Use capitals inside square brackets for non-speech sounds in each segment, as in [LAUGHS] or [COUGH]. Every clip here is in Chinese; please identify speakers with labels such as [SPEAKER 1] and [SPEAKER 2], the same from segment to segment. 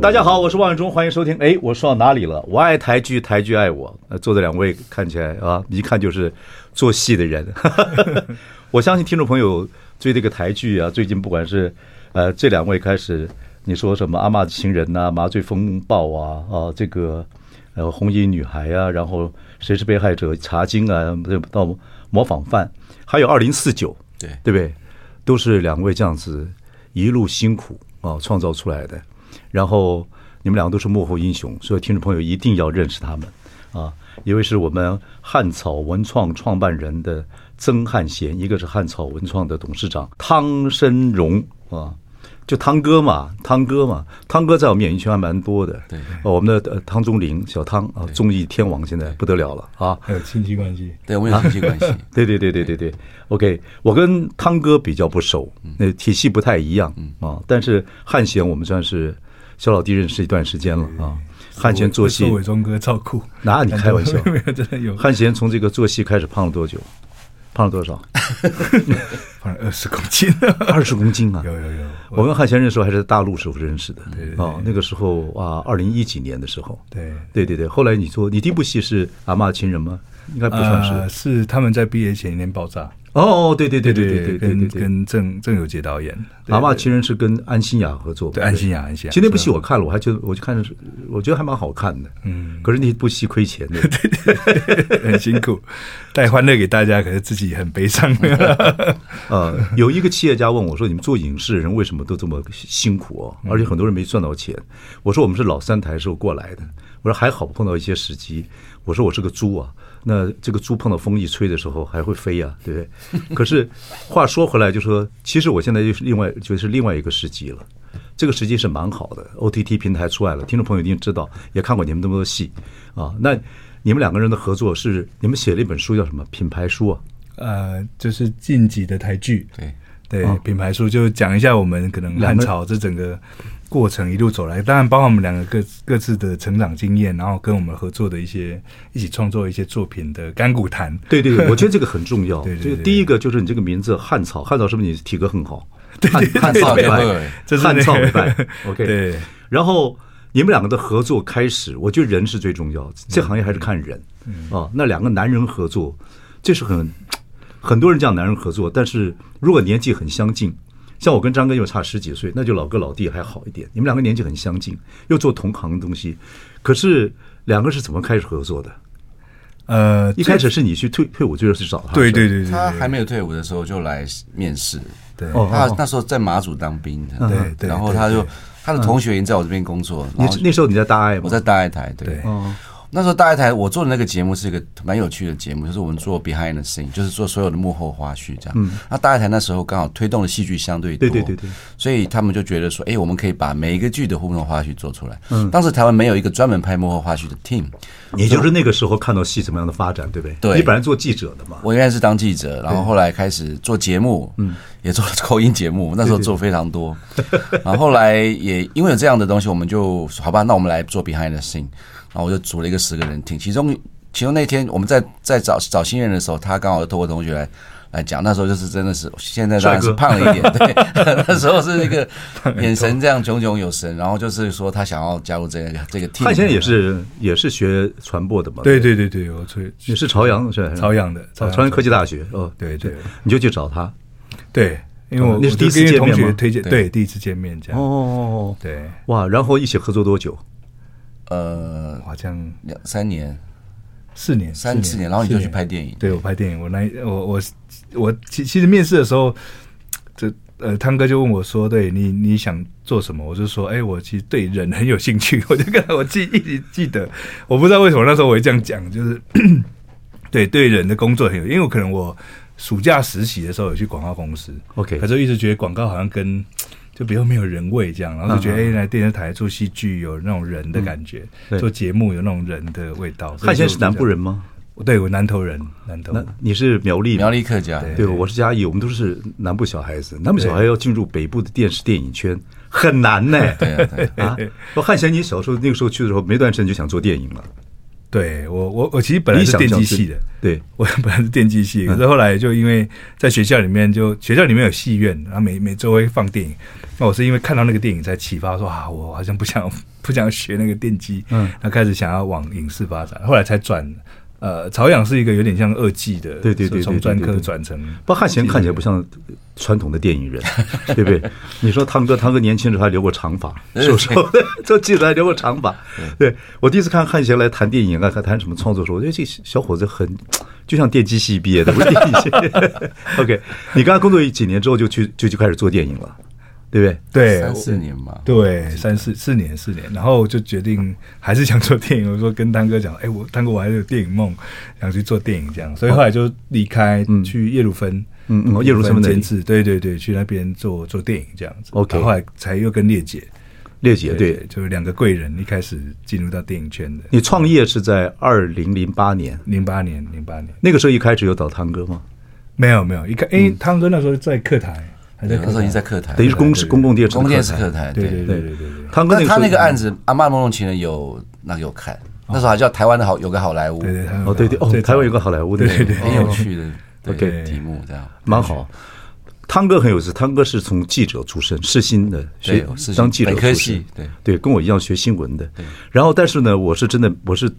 [SPEAKER 1] 大家好，我是王伟忠，欢迎收听。哎，我说到哪里了？我爱台剧，台剧爱我。呃坐的两位看起来啊，一看就是做戏的人。[LAUGHS] 我相信听众朋友追这个台剧啊，最近不管是呃这两位开始，你说什么《阿嬷的情人》呐，《麻醉风暴》啊，啊这个呃《红衣女孩》啊，然后《谁是被害者》、《茶经》啊，到《模仿犯》，还有《二零四九》，对对不对？都是两位这样子一路辛苦啊创造出来的。然后你们两个都是幕后英雄，所以听众朋友一定要认识他们啊！一位是我们汉草文创创办人的曾汉贤，一个是汉草文创的董事长汤申荣啊，就汤哥嘛，汤哥嘛，汤哥在我们演艺圈还蛮多的。对，我们的汤宗霖小汤啊，综艺天王现在不得了了啊！
[SPEAKER 2] 还有亲戚关系，
[SPEAKER 3] 对，我们有亲戚关系。[LAUGHS]
[SPEAKER 1] 对对对对对对，OK，我跟汤哥比较不熟，那体系不太一样啊，但是汉贤我们算是。小老弟认识一段时间了啊，汉贤做戏，
[SPEAKER 2] 伟忠哥照顾，
[SPEAKER 1] 哪你开玩笑？[LAUGHS]
[SPEAKER 2] 真的有。
[SPEAKER 1] 汉贤从这个做戏开始胖了多久？胖了多少？[LAUGHS]
[SPEAKER 2] 胖了二十公斤，[LAUGHS]
[SPEAKER 1] 二十公斤啊！
[SPEAKER 2] 有有有。
[SPEAKER 1] 我跟汉贤认识还是在大陆时候认识的，哦，那个时候啊，二零一几年的时候。对对对对。后来你说你第一部戏是《阿嬷情人》吗？应该不算是，
[SPEAKER 2] 是他们在毕业前一年爆炸。
[SPEAKER 1] 哦，对对对对对对对，
[SPEAKER 2] 跟跟郑郑有杰导演，《
[SPEAKER 1] 蛤蟆情人》是跟安心亚合作，
[SPEAKER 2] 对安心亚安心亚。
[SPEAKER 1] 其实那部戏我看了，我还觉得我就看着，我觉得还蛮好看的。嗯，可是那部戏亏钱的，
[SPEAKER 2] 对对，很辛苦，带欢乐给大家，可是自己很悲伤。[LAUGHS]
[SPEAKER 1] 呃，有一个企业家问我说：“你们做影视的人为什么都这么辛苦哦？而且很多人没赚到钱。”我说：“我们是老三台时候过来的。”我说：“还好碰到一些时机。”我说：“我是个猪啊。”那这个猪碰到风一吹的时候还会飞呀，对不对？[LAUGHS] 可是话说回来，就说其实我现在就是另外就是另外一个时机了。这个时机是蛮好的，OTT 平台出来了，听众朋友一定知道，也看过你们那么多戏啊。那你们两个人的合作是你们写了一本书叫什么品牌书啊？
[SPEAKER 2] 呃，就是晋级的台剧，对对，品牌书就讲一下我们可能汉朝这整个。过程一路走来，当然包括我们两个各各自的成长经验，然后跟我们合作的一些一起创作一些作品的甘苦谈。
[SPEAKER 1] 对对对，我觉得这个很重要。[LAUGHS] 对，对，对，第一个就是你这个名字汉草，汉草是不是你体格很好？[LAUGHS]
[SPEAKER 2] 对对对，
[SPEAKER 1] 汉草美败，
[SPEAKER 2] 这是
[SPEAKER 1] 汉草美败。OK。对。然后你们两个的合作开始，我觉得人是最重要的，这行业还是看人啊。那两个男人合作，这是很很多人讲男人合作，但是如果年纪很相近。像我跟张哥又差十几岁，那就老哥老弟还好一点。你们两个年纪很相近，又做同行的东西，可是两个是怎么开始合作的？呃，一开始是你去退退伍就是去找他，
[SPEAKER 2] 对对对对，
[SPEAKER 3] 他还没有退伍的时候就来面试，
[SPEAKER 2] 对，
[SPEAKER 3] 他那时候在马祖当兵，对对，然后他就他的同学已经在我这边工作，
[SPEAKER 1] 你那时候你在大爱吗？
[SPEAKER 3] 我在大爱台，对。那时候大爱台我做的那个节目是一个蛮有趣的节目，就是我们做 behind the scene，就是做所有的幕后花絮这样。嗯。那大爱台那时候刚好推动的戏剧相对多，对对对对。所以他们就觉得说，哎，我们可以把每一个剧的幕后花絮做出来。嗯。当时台湾没有一个专门拍幕后花絮的 team，
[SPEAKER 1] 也就是那个时候看到戏怎么样的发展，对不对？对。你本来做记者的嘛。
[SPEAKER 3] 我原来是当记者，然后后来开始做节目，嗯，也做了口音节目，[LAUGHS] 那时候做非常多。然后后来也因为有这样的东西，我们就好吧，那我们来做 behind the scene。然后我就组了一个十个人听，其中其中那天我们在在找找新人的时候，他刚好透过同学来来讲，那时候就是真的是现在当然是胖了一点，对，[LAUGHS] 那时候是 [LAUGHS] 一个眼神这样炯炯有神，然后就是说他想要加入这个这个 team。
[SPEAKER 1] 他现在也是也是学传播的嘛？
[SPEAKER 2] 对对对？对，我
[SPEAKER 1] 你是朝阳是
[SPEAKER 2] 朝阳的，
[SPEAKER 1] 朝阳科技大学哦，对对，你就去找他，
[SPEAKER 2] 对，因为我
[SPEAKER 1] 那是第一次见面吗？
[SPEAKER 2] 推荐对，第一次见面这样。
[SPEAKER 1] 哦，对，哇，然后一起合作多久？
[SPEAKER 3] 呃，
[SPEAKER 2] 好像
[SPEAKER 3] 两三年、
[SPEAKER 2] 四年、
[SPEAKER 3] 三四年，然后你就去拍电影。
[SPEAKER 2] 对，我拍电影，我来，我我我其其实面试的时候，这呃汤哥就问我说：“对你你想做什么？”我就说：“哎，我其实对人很有兴趣。[LAUGHS] ”我就跟他我记一直记得，我不知道为什么那时候我会这样讲，就是对对人的工作很有，因为我可能我暑假实习的时候有去广告公司，OK，可是一直觉得广告好像跟。就比较没有人味这样，然后就觉得哎、
[SPEAKER 1] 嗯嗯
[SPEAKER 2] 欸，来电视台做戏剧有那种人的感觉，
[SPEAKER 1] 对
[SPEAKER 2] 做节目有那种人的味道。
[SPEAKER 1] 汉先是南部人吗？
[SPEAKER 2] 对，我南投人，南投。
[SPEAKER 1] 那你是苗栗？
[SPEAKER 3] 苗栗客家。
[SPEAKER 1] 对，我是嘉义，我们都是南部小孩子。南部小孩要进入北部的电视电影圈很难呢。
[SPEAKER 3] 对啊，对
[SPEAKER 1] 啊。我汉贤，你小时候那个时候去的时候，没段时间就想做电影了。
[SPEAKER 2] 对我，我我其实本来是电机系的，
[SPEAKER 1] 对
[SPEAKER 2] 我本来是电机系，可是后来就因为在学校里面就，就学校里面有戏院，然后每每周会放电影，那我是因为看到那个电影才启发说啊，我好像不想 [LAUGHS] 不想学那个电机，嗯，然后开始想要往影视发展，后来才转。呃，朝阳是一个有点像二技的，
[SPEAKER 1] 对对对，
[SPEAKER 2] 从专科转成。
[SPEAKER 1] 不过汉贤看起来不像传统的电影人，[LAUGHS] 对不对？你说汤哥，汤哥年轻的时候还留过长发，瘦瘦的，就 [LAUGHS] 记得还留过长发。对我第一次看汉贤来谈电影啊，还谈什么创作的时候，我觉得这小伙子很就像电机系毕业的，不是电影系。OK，你刚刚工作几年之后就去就就开始做电影了。对不对？
[SPEAKER 2] 对，
[SPEAKER 3] 三四年嘛。
[SPEAKER 2] 对，三四四年，四年，然后就决定还是想做电影。我说跟汤哥讲，哎，我汤哥我还是有电影梦，想去做电影这样。所以后来就离开，去叶鲁芬，
[SPEAKER 1] 嗯嗯，叶鲁芬
[SPEAKER 2] 监制，对对对，去那边做做电影这样子。
[SPEAKER 1] OK，
[SPEAKER 2] 后来才又跟烈姐，
[SPEAKER 1] 烈姐对，
[SPEAKER 2] 就是两个贵人，一开始进入到电影圈的。
[SPEAKER 1] 你创业是在二零零八年，
[SPEAKER 2] 零八年，零八年
[SPEAKER 1] 那个时候一开始有找汤哥吗？
[SPEAKER 2] 没有没有，一开，哎，汤哥那时候在客台。
[SPEAKER 3] 还在那时候已经在客台，
[SPEAKER 1] 等于是公视公共电视
[SPEAKER 3] 公共电视客台，
[SPEAKER 2] 对对对
[SPEAKER 1] 对对。
[SPEAKER 3] 他那个案子《阿嬷梦中情人》有那个有看，那时候还叫台湾的好有个好莱坞，
[SPEAKER 2] 对对
[SPEAKER 1] 哦对对哦，台湾有个好莱坞，
[SPEAKER 2] 对对对，
[SPEAKER 3] 很有趣的
[SPEAKER 1] OK
[SPEAKER 3] 题目，这样
[SPEAKER 1] 蛮好。汤哥很有意思，汤哥是从记者出身，世新的学当记者出身，
[SPEAKER 3] 对
[SPEAKER 1] 对，跟我一样学新闻的。然后，但是呢，我是真的，我是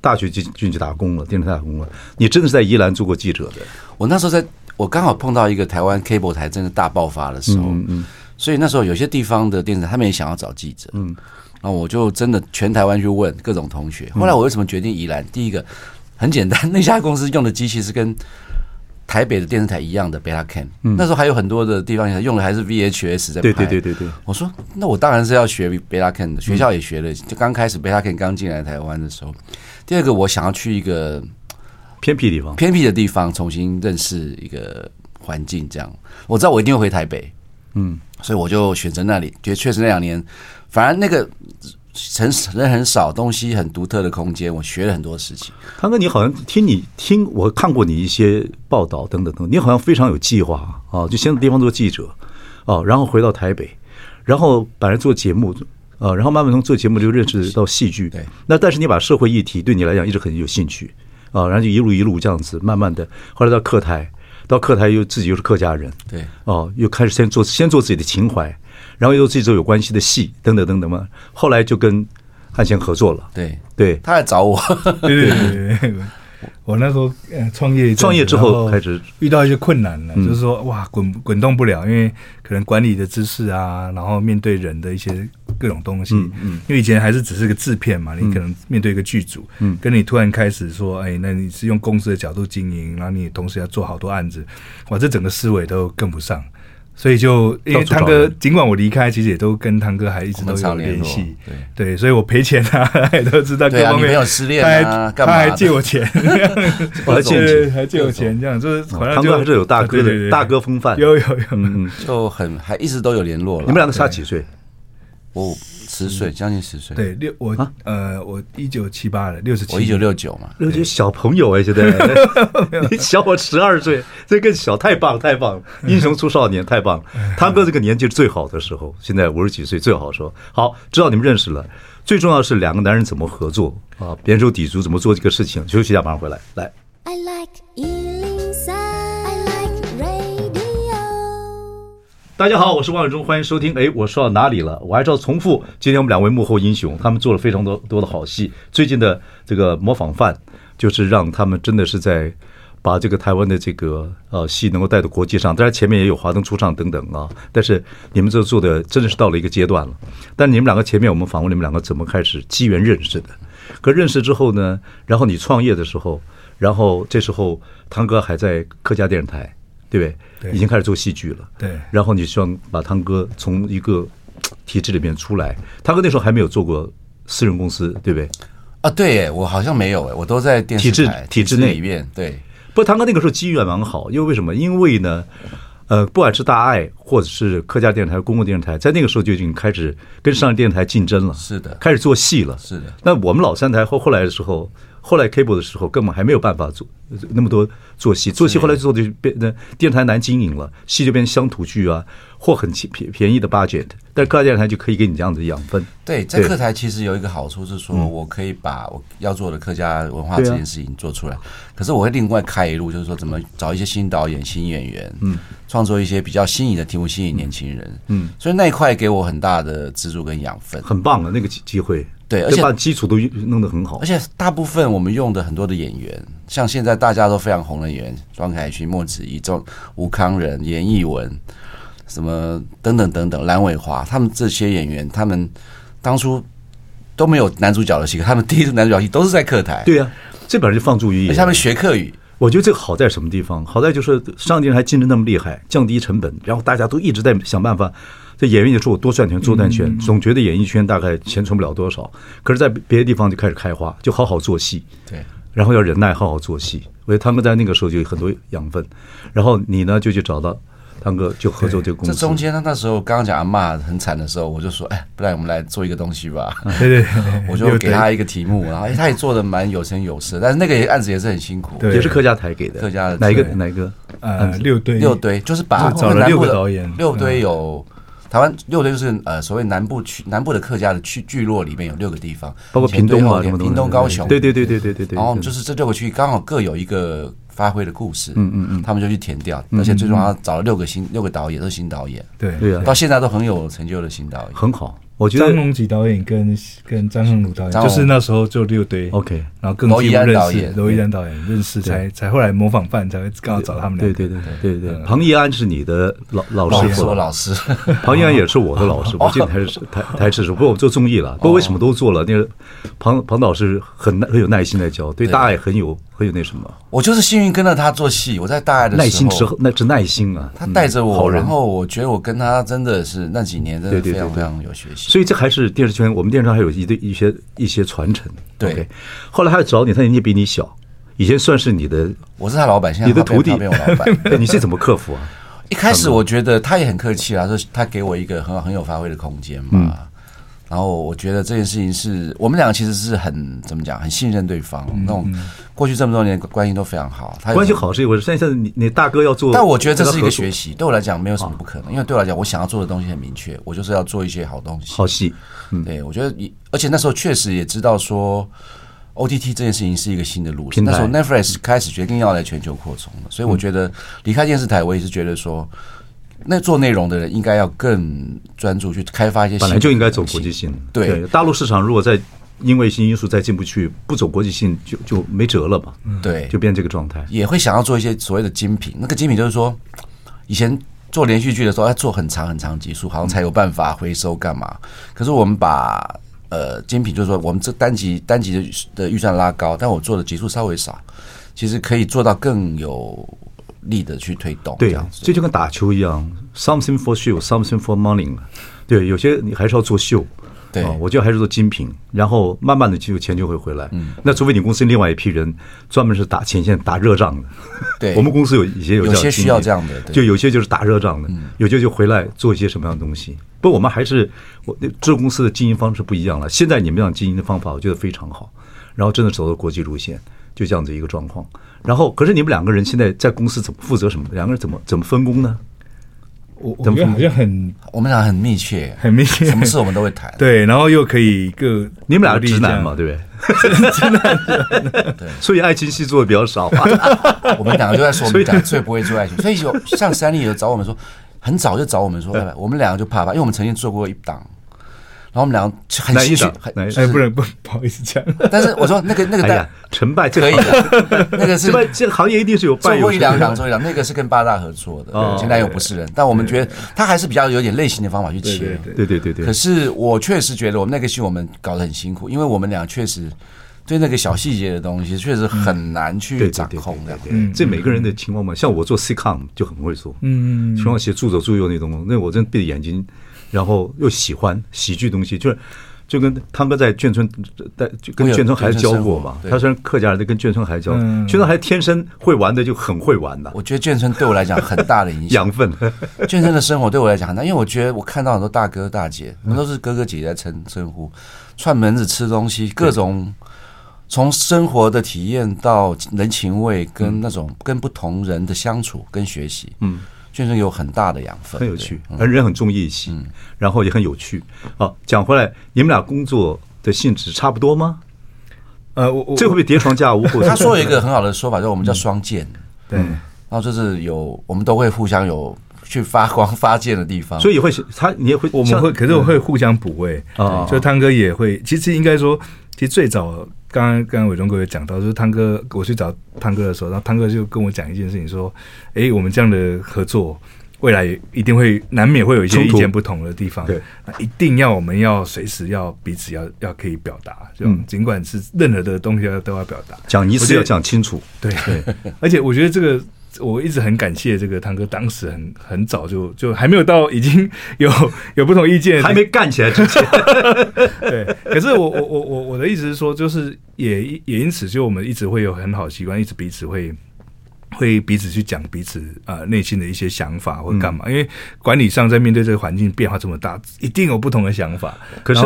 [SPEAKER 1] 大学进进去打工了，电视台打工了。你真的是在宜兰做过记者的？
[SPEAKER 3] 我那时候在。我刚好碰到一个台湾 cable 台真的大爆发的时候，嗯嗯，所以那时候有些地方的电视台他们也想要找记者，嗯，然后我就真的全台湾去问各种同学。后来我为什么决定宜兰？第一个很简单，那家公司用的机器是跟台北的电视台一样的 Betacam，那时候还有很多的地方用的还是 VHS 在拍，
[SPEAKER 1] 对对对对对。
[SPEAKER 3] 我说那我当然是要学 Betacam 的，学校也学了，就刚开始 Betacam 刚进来台湾的时候。第二个我想要去一个。
[SPEAKER 1] 偏僻地方，
[SPEAKER 3] 偏僻的地方，重新认识一个环境，这样我知道我一定会回台北，嗯，所以我就选择那里。觉得确实那两年，反而那个城市人很少，东西很独特的空间，我学了很多事情。
[SPEAKER 1] 康哥，你好像听你听我看过你一些报道等等等，你好像非常有计划啊，就先在地方做记者啊，然后回到台北，然后本来做节目啊，然后慢慢从做节目就认识到戏剧，
[SPEAKER 3] 对。
[SPEAKER 1] 那但是你把社会议题对你来讲一直很有兴趣。啊，然后就一路一路这样子，慢慢的，后来到客台，到客台又自己又是客家人，
[SPEAKER 3] 对，
[SPEAKER 1] 哦，又开始先做先做自己的情怀，然后又自己做有关系的戏，等等等等嘛，后来就跟汉贤合作了，
[SPEAKER 3] 对
[SPEAKER 1] 对，
[SPEAKER 3] 他来找我，[LAUGHS]
[SPEAKER 2] 对对对对。我那时候呃创业，
[SPEAKER 1] 创业之后开始。
[SPEAKER 2] 遇到一些困难了，就是说哇滚滚动不了，因为可能管理的知识啊，然后面对人的一些各种东西，嗯，因为以前还是只是个制片嘛，你可能面对一个剧组，嗯，跟你突然开始说，哎，那你是用公司的角度经营，然后你同时要做好多案子，哇，这整个思维都跟不上。所以就因为汤哥，尽管我离开，其实也都跟汤哥还一直都有联系，
[SPEAKER 3] 对。
[SPEAKER 2] 对，所以我赔钱啊，[LAUGHS] 也都知道各方面。
[SPEAKER 3] 没有失恋啊，
[SPEAKER 2] 他还借我钱，
[SPEAKER 1] 我还借
[SPEAKER 2] 还借我钱，[LAUGHS] 这样就是
[SPEAKER 1] 汤哥还是有大哥的大哥风范，
[SPEAKER 2] 有有有，
[SPEAKER 1] 嗯，
[SPEAKER 3] 就很还一直都有联络了。
[SPEAKER 1] 你们两个差几岁？
[SPEAKER 3] 我十岁，将近十岁。
[SPEAKER 2] 对，六我呃，我一九七八的，六十七，
[SPEAKER 3] 我一九六九嘛，
[SPEAKER 1] 六九小朋友哎，现在 [LAUGHS] 你小我十二岁，这更小，太棒太棒了，英雄出少年，太棒了。[LAUGHS] 汤哥这个年纪是最好的时候，现在五十几岁最好说。好，知道你们认识了，最重要是两个男人怎么合作啊，联手抵足怎么做这个事情。休息一下，马上回来，来。I like 大家好，我是王伟忠，欢迎收听。哎，我说到哪里了？我还是要重复。今天我们两位幕后英雄，他们做了非常多多的好戏。最近的这个模仿犯，就是让他们真的是在把这个台湾的这个呃戏能够带到国际上。当然前面也有华灯初上等等啊，但是你们这做的真的是到了一个阶段了。但你们两个前面我们访问你们两个怎么开始机缘认识的？可认识之后呢，然后你创业的时候，然后这时候汤哥还在客家电视台。对不对？
[SPEAKER 2] 对，
[SPEAKER 1] 已经开始做戏剧了。
[SPEAKER 2] 对，
[SPEAKER 1] 然后你希望把汤哥从一个体制里面出来。汤哥那时候还没有做过私人公司，对不对？
[SPEAKER 3] 啊，对，哎，我好像没有，哎，我都在电视台
[SPEAKER 1] 体制体制内
[SPEAKER 3] 里面。对，
[SPEAKER 1] 不过汤哥那个时候机遇还蛮好，因为为什么？因为呢，呃，不管是大爱或者是客家电视台、公共电视台，在那个时候就已经开始跟商业电视台竞争了，
[SPEAKER 3] 是的，
[SPEAKER 1] 开始做戏了，
[SPEAKER 3] 是的。
[SPEAKER 1] 那我们老三台后后来的时候，后来 cable 的时候，根本还没有办法做那么多做戏，做戏后来做的就变那电台难经营了，戏就变成乡土剧啊，或很便便宜的 budget，但客家电视台就可以给你这样子养分。
[SPEAKER 3] 对，在客台其实有一个好处是说，我可以把我要做的客家文化这件事情做出来，可是我会另外开一路，就是说怎么找一些新导演、新演员，嗯，创作一些比较新颖的题目，吸引年轻人，嗯，所以那一块给我很大的资助跟养分，
[SPEAKER 1] 很棒的那个机机会。
[SPEAKER 3] 对，而且
[SPEAKER 1] 把基础都弄得很好。
[SPEAKER 3] 而且大部分我们用的很多的演员，像现在大家都非常红的演员，庄凯勋、莫子仪、周吴康仁、严艺文，什么等等等等，蓝伟华，他们这些演员，他们当初都没有男主角的戏，他们第一次男主角戏都是在客台。
[SPEAKER 1] 对呀、啊，这本来就放诸于演。
[SPEAKER 3] 他们学客语，
[SPEAKER 1] 我觉得这个好在什么地方？好在就是上电台竞争那么厉害，降低成本，然后大家都一直在想办法。这演员也说我多赚钱，多赚钱，总觉得演艺圈大概钱存不了多少。可是，在别的地方就开始开花，就好好做戏。
[SPEAKER 3] 对，
[SPEAKER 1] 然后要忍耐，好好做戏。我觉得汤哥在那个时候就有很多养分。然后你呢，就去找到汤哥，就合作这个公司。
[SPEAKER 3] 这中间他那时候刚刚讲阿嬷很惨的时候，我就说，哎，不然我们来做一个东西吧。[LAUGHS]
[SPEAKER 2] 对对，
[SPEAKER 3] 我就给他一个题目，然后他也做的蛮有声有色，但是那个案子也是很辛苦，
[SPEAKER 1] 也是客家台给的。
[SPEAKER 3] 客家的
[SPEAKER 1] 哪一个？哪一个？
[SPEAKER 2] 呃，六堆，
[SPEAKER 3] 六堆就是把
[SPEAKER 2] 找了六个导演，
[SPEAKER 3] 六堆有。台湾六堆就是呃所谓南部区南部的客家的区聚落里面有六个地方，
[SPEAKER 1] 包括屏东啊什么
[SPEAKER 3] 屏东、高雄，
[SPEAKER 1] 对对对对对对对。
[SPEAKER 3] 然后就是这六个区域刚好各有一个发挥的故事，嗯嗯嗯，他们就去填掉，而且最重要找了六个新六个导演，都是新导演，
[SPEAKER 2] 对。
[SPEAKER 1] 对啊，
[SPEAKER 3] 到现在都很有成就的新导演，
[SPEAKER 1] 很好。我觉得
[SPEAKER 2] 张龙吉导演跟跟张恒鲁导演就是那时候就六堆
[SPEAKER 1] ，OK，
[SPEAKER 2] 然后更进一步认识，罗一安导演认识才才后来模仿范才会刚好找他们。
[SPEAKER 1] 对对对对对对，庞一安是你的老老师，
[SPEAKER 3] 是我老师，
[SPEAKER 1] 庞一安也是我的老师，我记得台是台台视时，不过我做综艺了，不过为什么都做了？那个庞庞导师很很有耐心在教，对大爱很有很有那什么。
[SPEAKER 3] 我就是幸运跟着他做戏，我在大爱的时候
[SPEAKER 1] 耐心之后那是耐心啊，
[SPEAKER 3] 他带着我，然后我觉得我跟他真的是那几年真的非常非常有学习。
[SPEAKER 1] 所以这还是电视圈，我们电视上还有一对一些一些传承。
[SPEAKER 3] 对
[SPEAKER 1] ，okay, 后来他找你，他年纪比你小，以前算是你的，
[SPEAKER 3] 我是他老板，现在
[SPEAKER 1] 你的徒弟，
[SPEAKER 3] 变我老板。[LAUGHS]
[SPEAKER 1] 你是怎么克服啊？[LAUGHS]
[SPEAKER 3] 一开始我觉得他也很客气啊，说他给我一个很好很有发挥的空间嘛。嗯、然后我觉得这件事情是我们两个其实是很怎么讲，很信任对方。嗯、那种过去这么多年关系都非常好，他关
[SPEAKER 1] 系好是一回事。现在你你大哥要做，
[SPEAKER 3] 但我觉得这是一个学习，对我来讲没有什么不可能，因为对我来讲，我想要做的东西很明确，我就是要做一些好东西，
[SPEAKER 1] 好戏。
[SPEAKER 3] 嗯，对，我觉得，而且那时候确实也知道说，OTT 这件事情是一个新的路。那时候 Netflix 开始决定要来全球扩充了，所以我觉得离开电视台，我也是觉得说，那做内容的人应该要更专注去开发一些。
[SPEAKER 1] 本来就应该走国际性。对，大陆市场如果再因为一些因素再进不去，不走国际性，就就没辙了嘛。
[SPEAKER 3] 对，
[SPEAKER 1] 就变这个状态。
[SPEAKER 3] 也会想要做一些所谓的精品，那个精品就是说，以前。做连续剧的时候，要做很长很长集数，好像才有办法回收干嘛？可是我们把呃精品，就是说我们这单集单集的的预算拉高，但我做的集数稍微少，其实可以做到更有力的去推动。
[SPEAKER 1] 对，这就跟打球一样，something for show，something for money。对，有些你还是要做秀。
[SPEAKER 3] 对，
[SPEAKER 1] 我觉得还是做精品，然后慢慢的就钱就会回来。嗯，那除非你公司另外一批人专门是打前线打热仗的。
[SPEAKER 3] 对，[LAUGHS]
[SPEAKER 1] 我们公司有一些有，
[SPEAKER 3] 有些需要这样的，
[SPEAKER 1] 就有些就是打热仗的，有些就回来做一些什么样的东西。不过我们还是我这个公司的经营方式不一样了。现在你们这样经营的方法，我觉得非常好。然后真的走到国际路线，就这样子一个状况。然后，可是你们两个人现在在公司怎么负责什么？两个人怎么怎么分工呢？
[SPEAKER 2] 我我觉得好像很，
[SPEAKER 3] 我们俩很密切，
[SPEAKER 2] 很密切，
[SPEAKER 3] 什么事我们都会谈。[LAUGHS]
[SPEAKER 2] 对，然后又可以各，
[SPEAKER 1] 你们俩是直男嘛，对不对？直男，对，所以爱情戏做的比较少。[LAUGHS]
[SPEAKER 3] 我们两个就在说，我们俩最不会做爱情，所以有像三立有找我们说，很早就找我们说，我们两个就怕怕，因为我们曾经做过一档。然后我们俩很兴趣，
[SPEAKER 2] 哎，不能不 [LAUGHS] 不好意思讲。
[SPEAKER 3] 但是我说那个那个单
[SPEAKER 1] 成败
[SPEAKER 3] 可以的，那个是 [LAUGHS]
[SPEAKER 1] 这个行业一定是有
[SPEAKER 3] 做过 [LAUGHS] 一两档，做一档，那个是跟八大合作的，前男友不是人。但我们觉得他还是比较有点类型的方法去切，
[SPEAKER 1] 对对对对。
[SPEAKER 3] 可是我确实觉得我们那个戏我们搞得很辛苦，因为我们俩确实对那个小细节的东西确实很难去掌控的。
[SPEAKER 1] 嗯，这每个人的情况嘛，像我做 sitcom 就很会做，嗯，情况写助手助右那种，那我真闭着眼睛。然后又喜欢喜剧东西，就是就跟汤哥在眷村，在就跟眷村孩子教过嘛。他虽然客家人，跟眷村孩子教，眷村孩子天生会玩的就很会玩的。
[SPEAKER 3] 我觉得眷村对我来讲很大的影响，
[SPEAKER 1] 养分。
[SPEAKER 3] 眷村的生活对我来讲很大，因为我觉得我看到很多大哥大姐，我们都是哥哥姐姐在称称呼，串门子吃东西，各种从生活的体验到人情味，跟那种跟不同人的相处跟学习，嗯。确实有很大的养分，
[SPEAKER 1] 很有趣，而人很重义气，然后也很有趣。好，讲回来，你们俩工作的性质差不多吗？
[SPEAKER 2] 呃，我
[SPEAKER 1] 这会不会叠床架屋？[LAUGHS]
[SPEAKER 3] 他说有一个很好的说法，叫我们叫双剑，
[SPEAKER 2] 对，
[SPEAKER 3] 然后就是有我们都会互相有去发光发剑的地方，
[SPEAKER 1] 所以也会他你也会
[SPEAKER 2] 我们会，可是我会互相补位啊。就汤哥也会，其实应该说，其实最早。刚刚刚刚伟忠哥有讲到，就是汤哥，我去找汤哥的时候，然后汤哥就跟我讲一件事情，说：“哎，我们这样的合作，未来一定会难免会有一些意见不同的地方，对，一定要我们要随时要彼此要要可以表达，就尽管是任何的东西要都要表达，
[SPEAKER 1] 讲一次要讲清楚，
[SPEAKER 2] 对。对，而且我觉得这个。”我一直很感谢这个汤哥，当时很很早就就还没有到已经 [LAUGHS] 有有不同意见，
[SPEAKER 1] 还没干起来之前，[LAUGHS]
[SPEAKER 2] 对。可是我我我我我的意思是说，就是也也因此，就我们一直会有很好的习惯，一直彼此会会彼此去讲彼此啊内心的一些想法或干嘛。因为管理上在面对这个环境变化这么大，一定有不同的想法。
[SPEAKER 1] 可是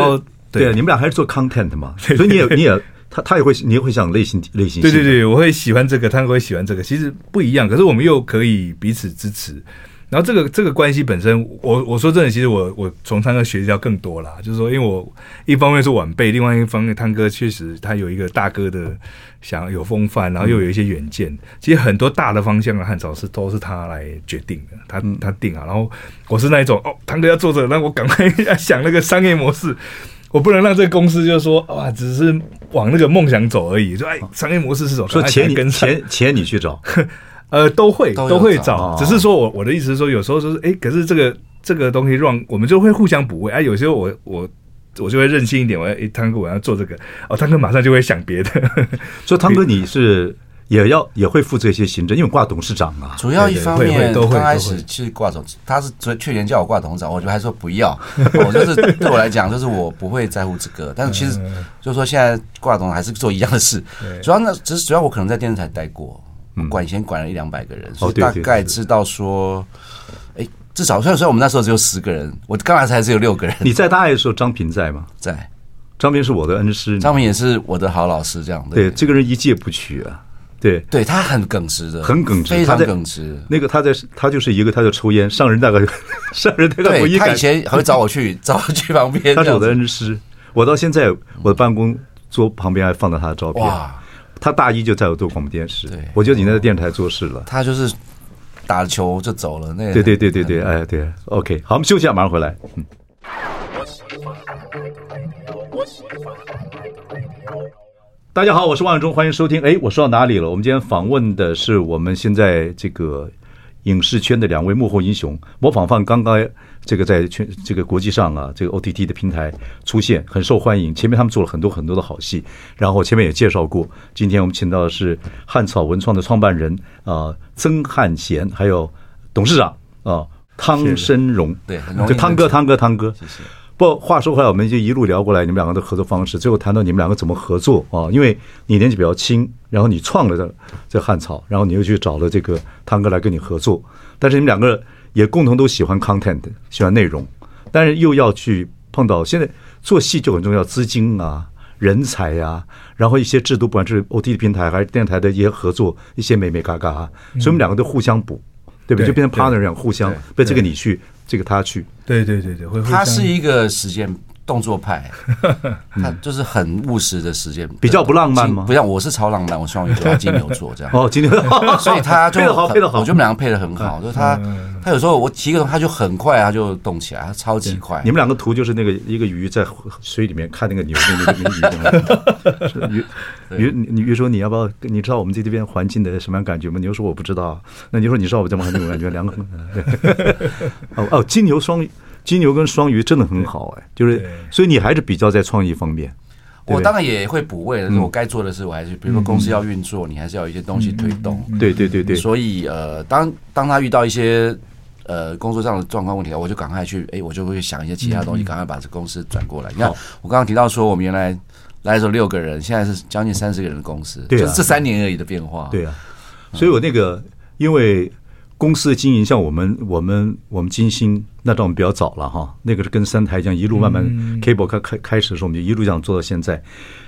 [SPEAKER 1] 对啊，你们俩还是做 content 嘛，所以你也你也。他他也会，你也会想类型类型。
[SPEAKER 2] 对对对，我会喜欢这个，他会喜欢这个，其实不一样，可是我们又可以彼此支持。然后这个这个关系本身，我我说真的，其实我我从汤哥学习到更多啦。就是说，因为我一方面是晚辈，另外一方面汤哥确实他有一个大哥的想有风范，然后又有一些远见。其实很多大的方向的汉朝是都是他来决定的，他他定啊。然后我是那一种哦，汤哥要做这个，那我赶快要想那个商业模式。我不能让这个公司就是说哇，只是往那个梦想走而已。说哎，商业模式是什么？
[SPEAKER 1] 说钱你钱钱你去找，
[SPEAKER 2] 呃，都会都会找。只是说我我的意思是说，有时候就是哎，可是这个这个东西让我们就会互相补位。哎，有时候我我我就会任性一点，我要哎汤哥我要做这个，哦，汤哥马上就会想别的。[LAUGHS]
[SPEAKER 1] 所以汤哥你是。也要也会负责一些行政，因为挂董事长啊。
[SPEAKER 3] 主要一方面，刚开始去挂总，他是去年叫我挂董事长，我就还说不要。我 [LAUGHS] 就是对我来讲，就是我不会在乎这个。但是其实就是说，现在挂总还是做一样的事。主要呢，只是主要我可能在电视台待过，管先管了一两百个人，所以大概知道说，哎，至少虽然说我们那时候只有十个人，我刚来才只有六个人。
[SPEAKER 1] 你在大爱的时候，张平在吗？
[SPEAKER 3] 在。
[SPEAKER 1] 张平是我的恩师，
[SPEAKER 3] 张平也是我的好老师，这样的。
[SPEAKER 1] 对，这个人一届不取啊。对，
[SPEAKER 3] 对他很耿直的，
[SPEAKER 1] 很耿直，
[SPEAKER 3] 非常耿直。
[SPEAKER 1] 那个他在，他就是一个，他就抽烟。上人大概，[LAUGHS] 上人大概，我
[SPEAKER 3] 他以前还会找我去，[LAUGHS] 找我去旁边。
[SPEAKER 1] 他是我的恩师，我到现在我的办公桌旁边还放着他的照片。哇，他大一就在我做广播电视，我就已经在电视台做事了。
[SPEAKER 3] 他就是打球就走了，那个。
[SPEAKER 1] 对对对对对，哎对，OK，好，我们休息一下，马上回来。嗯。大家好，我是万永忠，欢迎收听。哎，我说到哪里了？我们今天访问的是我们现在这个影视圈的两位幕后英雄，模仿范刚刚这个在全这个国际上啊，这个 OTT 的平台出现，很受欢迎。前面他们做了很多很多的好戏，然后前面也介绍过。今天我们请到的是汉草文创的创办人啊、呃，曾汉贤，还有董事长啊，汤申荣。
[SPEAKER 3] 对，
[SPEAKER 1] 就汤哥，汤哥，汤哥。谢谢。不，话说回来，我们就一路聊过来，你们两个的合作方式，最后谈到你们两个怎么合作啊？因为你年纪比较轻，然后你创了这这汉草，然后你又去找了这个汤哥来跟你合作，但是你们两个也共同都喜欢 content，喜欢内容，但是又要去碰到现在做戏就很重要，资金啊、人才呀、啊，然后一些制度，不管是 OTT 平台还是电台的一些合作，一些美美嘎嘎啊，所以我们两个都互相补，对不对？就变成 partner 一样，互相被这个你去。这个他去，
[SPEAKER 2] 对对对对，
[SPEAKER 3] 他是一个时间动作派，[LAUGHS] 他就是很务实的时间，
[SPEAKER 1] 比较不浪漫吗？
[SPEAKER 3] 不像我是超浪漫，我双鱼座，金牛座这样。[LAUGHS]
[SPEAKER 1] 哦，金牛座，[LAUGHS]
[SPEAKER 3] 所以他就
[SPEAKER 1] 配得好，配得好。
[SPEAKER 3] 我觉得我们两个配得很好，就是他，他有时候我提个他就很快，他就动起来，他超级快。
[SPEAKER 1] 你们两个图就是那个一个鱼在水里面看那个牛，那个鱼，鱼鱼，你鱼说你要不要？你知道我们这这边环境的什么样感觉吗？牛说我不知道。那你说你知道我这么环境感觉？两个哦哦，金牛双鱼。金牛跟双鱼真的很好哎，就是所以你还是比较在创意方面。
[SPEAKER 3] 我当然也会补位，但是我该做的事我还是，比如说公司要运作，你还是要有一些东西推动。
[SPEAKER 1] 对对对对。
[SPEAKER 3] 所以呃，当当他遇到一些呃工作上的状况问题，我就赶快去，哎，我就会想一些其他东西，赶快把这公司转过来。你看，我刚刚提到说，我们原来来的时候六个人，现在是将近三十个人的公司，就是这三年而已的变化。
[SPEAKER 1] 对啊，所以我那个因为。公司的经营，像我们我们我们金星，那到我们比较早了哈，那个是跟三台这样一路慢慢 cable 开开开始的时候，我们就一路这样做到现在。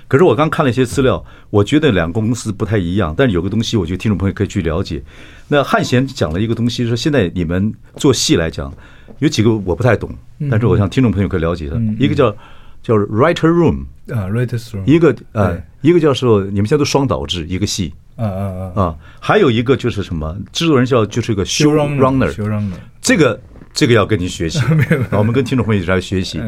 [SPEAKER 1] 可是我刚看了一些资料，我觉得两个公司不太一样，但是有个东西，我觉得听众朋友可以去了解。那汉贤讲了一个东西，说现在你们做戏来讲，有几个我不太懂，但是我想听众朋友可以了解的，一个叫叫 writer room
[SPEAKER 2] 啊，writer room，
[SPEAKER 1] 一个呃一个叫说你们现在都双导制一个戏。
[SPEAKER 2] 啊啊啊
[SPEAKER 1] 啊！还有一个就是什么，制作人叫就是个 show runner，这个。这个要跟您学习，[LAUGHS] 我们跟听众朋友一起来学习。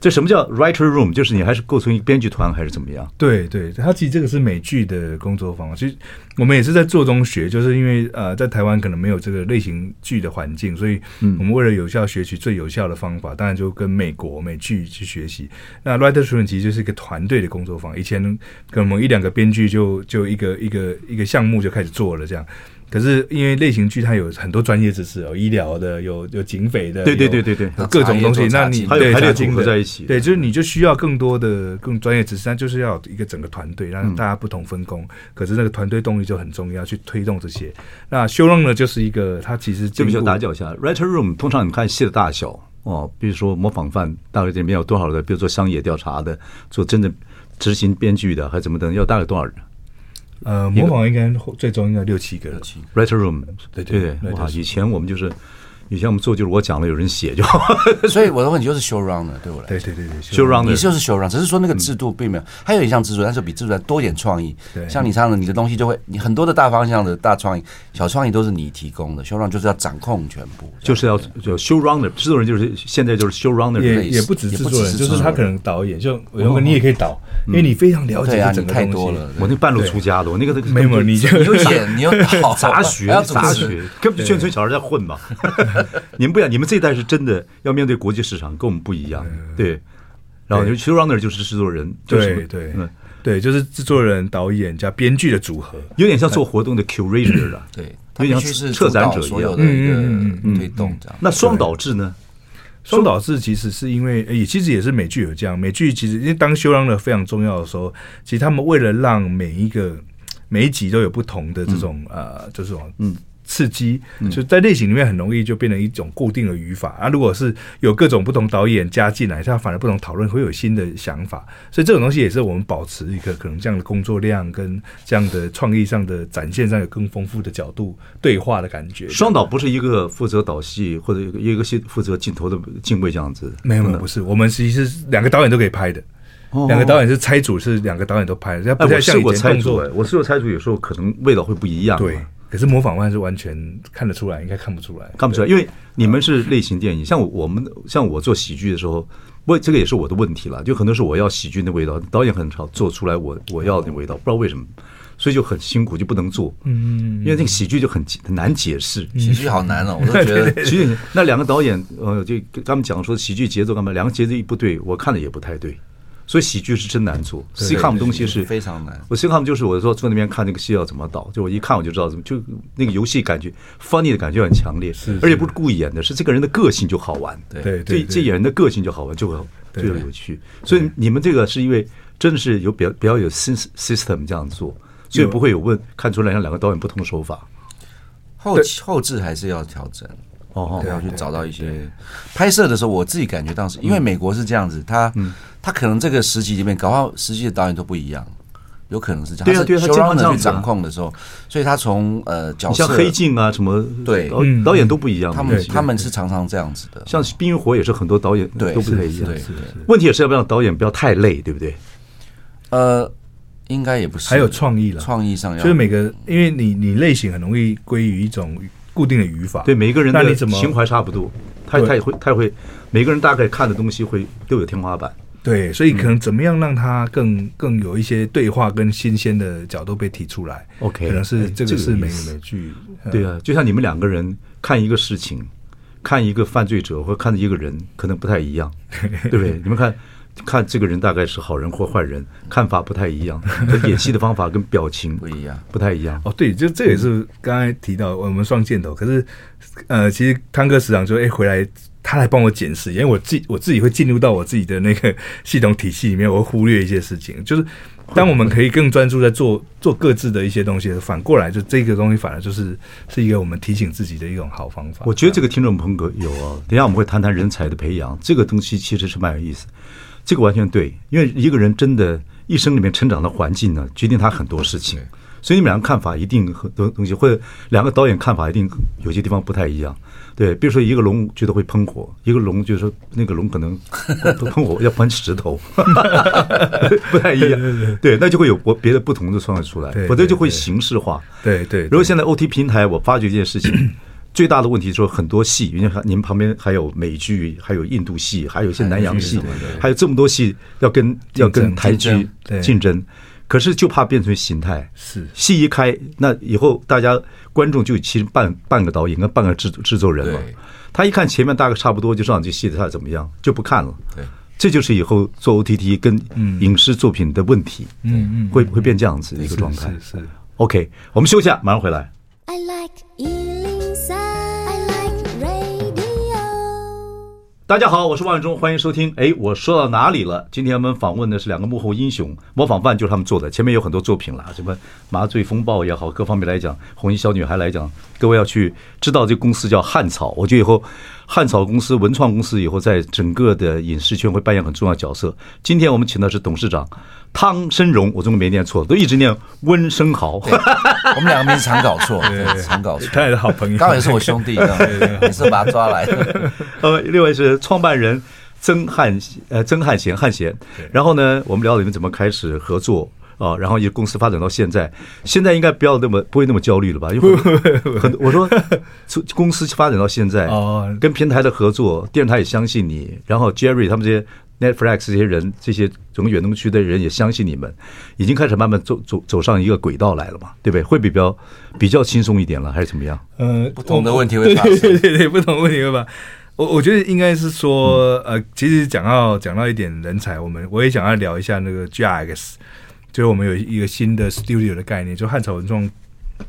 [SPEAKER 1] 这什么叫 writer room？就是你还是构成一个编剧团，还是怎么样？
[SPEAKER 2] 对对，它其实这个是美剧的工作方法。其实我们也是在做中学，就是因为呃，在台湾可能没有这个类型剧的环境，所以我们为了有效学习最有效的方法，当然就跟美国美剧去学习。那 writer room 其实就是一个团队的工作坊。以前可能一两个编剧就就一个一个一个项目就开始做了这样。可是因为类型剧它有很多专业知识，有医疗的，有有警匪的，
[SPEAKER 1] 对对对对对，
[SPEAKER 2] 各种东西。那你
[SPEAKER 1] 还有还得综合在一起，
[SPEAKER 2] 对，就是你就需要更多的更专业知识，但就是要一个整个团队，让大家不同分工。可是那个团队动力就很重要，去推动这些。那 showrun 呢，就是一个它其实
[SPEAKER 1] 这边就打搅一下，writer room 通常你看戏的大小哦，比如说模仿犯大概这边有多少的，比如做商业调查的，做真的执行编剧的，还是怎么等，要大概多少人？
[SPEAKER 2] 呃，模仿应该最终应该六七个
[SPEAKER 1] ，writer room，对对对，哇，以前我们就是。以前我们做就是我讲了，有人写就，[LAUGHS]
[SPEAKER 3] 所以我的问题就是 show runner 对不对？
[SPEAKER 2] 对对对对
[SPEAKER 1] ，show runner
[SPEAKER 3] 你就是 show runner，只是说那个制度并没有，它有一项制度，但是比制度多点创意。对，像你这样的，你的东西就会，你很多的大方向的大创意、小创意都是你提供的。show runner 就是要掌控全部，
[SPEAKER 1] 就是要就 show runner，制作人就是现在就是 show runner，
[SPEAKER 2] 也也不止制作人，就是他可能导演，就如果你也可以导，因为你非常了解整个东西。
[SPEAKER 1] 我那半路出家的，我那个那个
[SPEAKER 2] 没有，你就
[SPEAKER 3] 你又演，你又导 [LAUGHS]
[SPEAKER 1] 杂学，杂学，根本就眷村小孩在混嘛。[LAUGHS] [LAUGHS] 你们不一样。你们这一代是真的要面对国际市场，跟我们不一样。对，然后就 showrunner 就是制作人，
[SPEAKER 2] 对对，嗯，对，就是制作人、导演加编剧的组合，
[SPEAKER 1] 有点像做活动的 curator 了。
[SPEAKER 3] 对，
[SPEAKER 1] 有点像策展者一样
[SPEAKER 3] 的一个推动这样。
[SPEAKER 1] 那双导制呢？
[SPEAKER 2] 双导制其实是因为，也其实也是美剧有这样。美剧其实因为当 showrunner 非常重要的时候，其实他们为了让每一个每一集都有不同的这种呃，这种嗯。刺激，就在类型里面很容易就变成一种固定的语法啊。如果是有各种不同导演加进来，他反而不同讨论会有新的想法。所以这种东西也是我们保持一个可能这样的工作量跟这样的创意上的展现上有更丰富的角度对话的感觉。
[SPEAKER 1] 双导不是一个负责导戏或者一个一个戏负责镜头的镜位这样子，
[SPEAKER 2] 没有没有不是，我们其实是两个导演都可以拍的，两个导演是拆组，是两个导演都拍人家。不太像我拆组，
[SPEAKER 1] 我试过拆组，有时候可能味道会不一样。
[SPEAKER 2] 对。可是模仿犯是完全看得出来，应该看不出来，
[SPEAKER 1] 看不出来，因为你们是类型电影，像我们像我做喜剧的时候，不过这个也是我的问题了，就很多时候我要喜剧的味道，导演很少做出来我我要的味道，不知道为什么，所以就很辛苦，就不能做，嗯，因为那个喜剧就很很难解释，
[SPEAKER 3] 喜剧好难哦，[LAUGHS] 我都觉得，
[SPEAKER 1] 喜剧那两个导演呃，就跟他们讲说喜剧节奏干嘛，两个节奏一不对，我看的也不太对。所以喜剧是真难做，sitcom 东西是
[SPEAKER 3] 非常难。
[SPEAKER 1] 我 sitcom 就是我说坐那边看那个戏要怎么导，就我一看我就知道怎么，就那个游戏感觉 funny 的感觉很强烈，而且不是故意演的，是这个人的个性就好玩。
[SPEAKER 2] 对对，
[SPEAKER 1] 这这演员的个性就好玩，就就有趣。所以你们这个是因为真的是有比较比较有 system 这样做，所以不会有问看出来像两个导演不同的手法。
[SPEAKER 3] 后期后置还是要调整。哦，对，要去找到一些拍摄的时候，我自己感觉当时，因为美国是这样子，他他可能这个时期里面搞好实际的导演都不一样，有可能是这样。对啊，对啊，他经常这样掌控的时候，所以他从呃角色，
[SPEAKER 1] 像黑镜啊什么，对导演都不一样。
[SPEAKER 3] 他们他们是常常这样子的，
[SPEAKER 1] 像《冰与火》也是很多导演对都不太一样。对，问题也是要不要导演不要太累，对不对？
[SPEAKER 3] 呃，应该也不是，
[SPEAKER 2] 还有创意了，
[SPEAKER 3] 创意上要
[SPEAKER 2] 就是每个，因为你你类型很容易归于一种。固定的语法，
[SPEAKER 1] 对每一个人的情怀差不多，他他也会他也会，每个人大概看的东西会都有天花板，
[SPEAKER 2] 对，所以可能怎么样让他更更有一些对话跟新鲜的角度被提出来
[SPEAKER 1] ，OK，
[SPEAKER 2] 可能是这个是美美剧，
[SPEAKER 1] 对啊，就像你们两个人看一个事情，看一个犯罪者或看一个人，可能不太一样，[LAUGHS] 对不对？你们看。看这个人大概是好人或坏人，看法不太一样，[LAUGHS] 演戏的方法跟表情
[SPEAKER 3] 不一样，
[SPEAKER 1] 不太一样。
[SPEAKER 2] 哦，对，就这也是刚才提到我们双箭头，可是呃，其实汤哥时常说，哎，回来他来帮我检视，因为我自己我自己会进入到我自己的那个系统体系里面，我会忽略一些事情，就是。当我们可以更专注在做做各自的一些东西，反过来就这个东西反而就是是一个我们提醒自己的一种好方法。
[SPEAKER 1] 我觉得这个听众朋友有啊，等一下我们会谈谈人才的培养，这个东西其实是蛮有意思。这个完全对，因为一个人真的一生里面成长的环境呢，决定他很多事情。所以你们两个看法一定很多东西，或者两个导演看法一定有些地方不太一样。对，比如说一个龙觉得会喷火，一个龙就是说那个龙可能不 [LAUGHS] 喷火要喷石头，[LAUGHS] 不太一样。对，那就会有我别的不同的创作出来，否则就会形式化。
[SPEAKER 2] 对对。
[SPEAKER 1] 如果现在 OT 平台，我发觉一件事情，最大的问题就是很多戏，因为你们旁边还有美剧，还有印度戏，还有一些南洋戏，还有这么多戏要跟要跟台剧竞争。可是就怕变成形态，
[SPEAKER 2] 是
[SPEAKER 1] 戏一开，那以后大家观众就其实半半个导演跟半个制制作人了。他一看前面大概差不多，就知道这戏的他怎么样，就不看了。
[SPEAKER 3] 对，
[SPEAKER 1] 这就是以后做 OTT 跟影视作品的问题。嗯嗯，会会变这样子的一个状态。
[SPEAKER 2] 是是。
[SPEAKER 1] OK，我们休息下，马上回来。I like 大家好，我是万忠，欢迎收听。哎，我说到哪里了？今天我们访问的是两个幕后英雄，模仿犯就是他们做的。前面有很多作品了，什么《麻醉风暴》也好，各方面来讲，《红衣小女孩》来讲，各位要去知道这个公司叫汉草。我觉得以后汉草公司、文创公司以后在整个的影视圈会扮演很重要的角色。今天我们请的是董事长。汤生荣，我中文没念错，都一直念温生豪。
[SPEAKER 3] 我们两个名字常搞错，[LAUGHS] 常搞错。
[SPEAKER 2] 他也是好朋友，
[SPEAKER 3] 刚好也是我兄弟，也是把他抓来的。[LAUGHS]
[SPEAKER 1] 呃，另外是创办人曾汉呃曾汉贤汉贤。然后呢，我们聊你们怎么开始合作啊？然后也公司发展到现在，现在应该不要那么不会那么焦虑了吧？因为很 [LAUGHS] 我说公司发展到现在，跟平台的合作，电视台也相信你，然后 Jerry 他们这些。Netflix 这些人，这些整个远东区的人也相信你们，已经开始慢慢走走走上一个轨道来了嘛，对不对？会比较比较轻松一点了，还是怎么样？
[SPEAKER 2] 嗯，
[SPEAKER 3] 不同的问题会发生，
[SPEAKER 2] 对对对对，不同的问题会吧。我我觉得应该是说，呃，其实讲到讲到一点人才，我们我也想要聊一下那个 GRX，就是我们有一个新的 studio 的概念，就汉朝文创。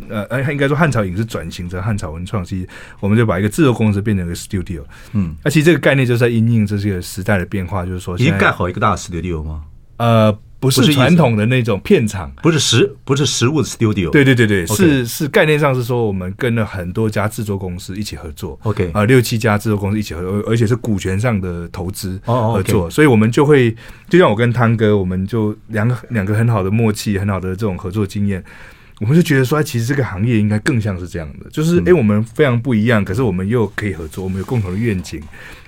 [SPEAKER 2] 呃，应该说汉朝影视转型成汉朝文创，其实我们就把一个制作公司变成一个 studio。嗯，那其实这个概念就是在因应这些时代的变化，就是说，
[SPEAKER 1] 已经盖好一个大 studio 吗？
[SPEAKER 2] 呃，不是传统的那种片场，
[SPEAKER 1] 不是实不是实物的 studio。
[SPEAKER 2] 对对对对，是是概念上是说，我们跟了很多家制作公司一起合作。
[SPEAKER 1] OK，
[SPEAKER 2] 啊，六七家制作公司一起合作，而且是股权上的投资合作，所以我们就会就像我跟汤哥，我们就两个两个很好的默契，很好的这种合作经验。我们就觉得说，其实这个行业应该更像是这样的，就是哎，我们非常不一样，可是我们又可以合作，我们有共同的愿景，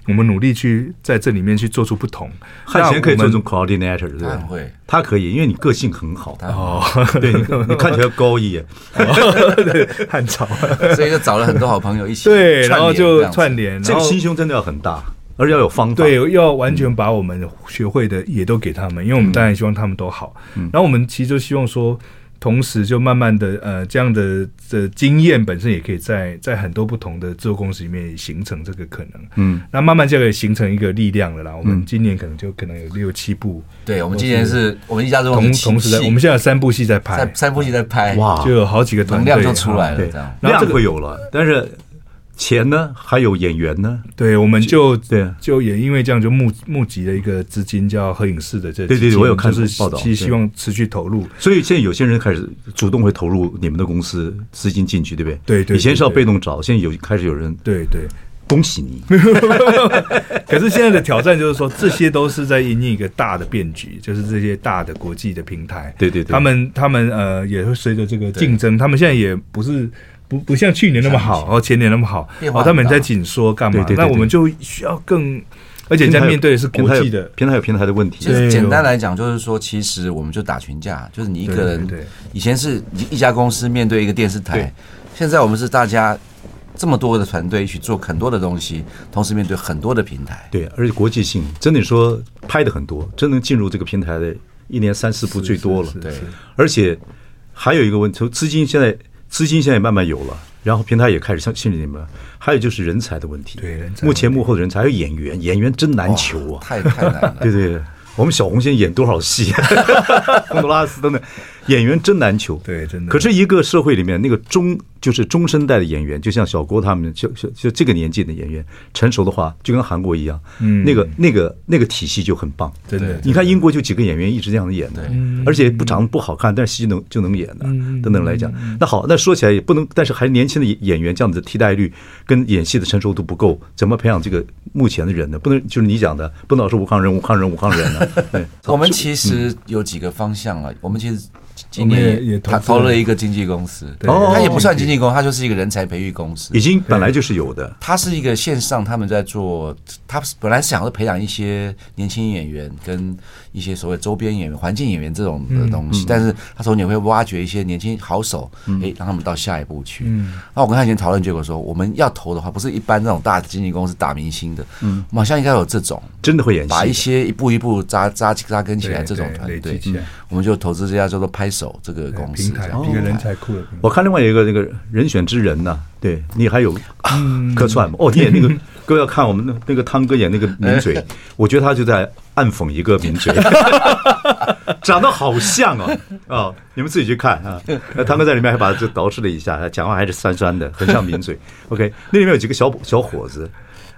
[SPEAKER 2] 我们努力去在这里面去做出不同。
[SPEAKER 1] 汉贤可以做这种 coordinator，对不对？
[SPEAKER 3] 会，
[SPEAKER 1] 他可以，因为你个性很好。哦，对，你看起来高一点。[LAUGHS]
[SPEAKER 2] 汉朝，[LAUGHS]
[SPEAKER 3] 所以就找了很多好朋友一起。[LAUGHS]
[SPEAKER 2] 对，然后就串联。
[SPEAKER 1] 这个心胸真的要很大，而且要有方法。
[SPEAKER 2] 对，要完全把我们学会的也都给他们，因为我们当然希望他们都好。然后我们其实就希望说。同时，就慢慢的，呃，这样的的经验本身也可以在在很多不同的制作公司里面形成这个可能。嗯，那慢慢就可以形成一个力量了啦。我们今年可能就可能有六七部。
[SPEAKER 3] 对，我们今年是我们一家
[SPEAKER 2] 同同时在，我们现在有三部戏在拍，
[SPEAKER 3] 三部戏在拍，
[SPEAKER 2] 哇，就有好几个团队
[SPEAKER 3] 就出来了，这样
[SPEAKER 1] 量会有了，但是。钱呢？还有演员呢？
[SPEAKER 2] 对，我们就对，就也因为这样，就募募集了一个资金，叫合影视的这。
[SPEAKER 1] 对对对，我有看报道，
[SPEAKER 2] 希望持续投入。
[SPEAKER 1] 所以现在有些人开始主动会投入你们的公司，资金进去，对不对？
[SPEAKER 2] 对对。
[SPEAKER 1] 以前是要被动找，现在有开始有人。
[SPEAKER 2] 对对，
[SPEAKER 1] 恭喜你。[LAUGHS]
[SPEAKER 2] 可是现在的挑战就是说，这些都是在因应一个大的变局，就是这些大的国际的平台。
[SPEAKER 1] 对对对。
[SPEAKER 2] 他们他们呃也会随着这个竞争，他们现在也不是。不不像去年那么好，哦，前年那么好，哦，他们在紧缩干嘛？那我们就需要更，而且在面对的是国际的
[SPEAKER 1] 平台，有平台的
[SPEAKER 3] 问题。简单来讲，就是说，其实我们就打群架，就是你一个人，以前是一家公司面对一个电视台，现在我们是大家这么多的团队一起做很多的东西，同时面对很多的平台。
[SPEAKER 1] 对，而且国际性，真的说拍的很多，真能进入这个平台的，一年三四部最多了。
[SPEAKER 3] 对，
[SPEAKER 1] 而且还有一个问题，从资金现在。资金现在也慢慢有了，然后平台也开始相信你们。还有就是人才的问题，
[SPEAKER 2] 对，人才。
[SPEAKER 1] 幕前幕后的人才，还有演员，演员真难求啊，
[SPEAKER 3] 太太难了。
[SPEAKER 1] 对对，我们小红现在演多少戏，[LAUGHS] 洪都拉斯等等，演员真难求。
[SPEAKER 2] 对，真的。
[SPEAKER 1] 可是一个社会里面那个中就是中生代的演员，就像小郭他们，就就就这个年纪的演员，成熟的话就跟韩国一样，嗯，那个那个那个体系就很棒。
[SPEAKER 2] 对的，
[SPEAKER 1] 你看英国就几个演员一直这样子演的，而且不长得不好看，但是戏能就能演的，等等来讲。那好，那说起来也不能，但是还年轻的演员这样子的替代率跟演戏的成熟度不够，怎么培养这个目前的人呢？不能就是你讲的，不能老是武康人、武康人、武康人呢？[LAUGHS] 对，
[SPEAKER 3] 我们其实有几个方向啊，我们其实。今年也他投了。一个经纪公司，他也不算经纪公司，他就是一个人才培育公司，
[SPEAKER 1] 已经本来就是有的。
[SPEAKER 3] 他是一个线上，他们在做，他本来想要培养一些年轻演员跟一些所谓周边演员、环境演员这种的东西，但是他说你会挖掘一些年轻好手，哎，让他们到下一步去。那我跟他以前讨论结果说，我们要投的话，不是一般那种大经纪公司打明星的，嗯，我们好像应该有这种
[SPEAKER 1] 真的会演戏，
[SPEAKER 3] 把一些一步一步扎扎扎根起来这种团队，我们就投资这家叫做拍手这个公司，
[SPEAKER 2] 平台一个人才库的。
[SPEAKER 1] 我看另外一个那个人选之人呢，对你还有客串吗？哦，你演那个哥要看我们那那个汤哥演那个名嘴，我觉得他就在暗讽一个名嘴，[LAUGHS] 长得好像啊啊！你们自己去看啊。那汤哥在里面还把这捯饬了一下，讲话还是酸酸的，很像名嘴。OK，那里面有几个小小伙子。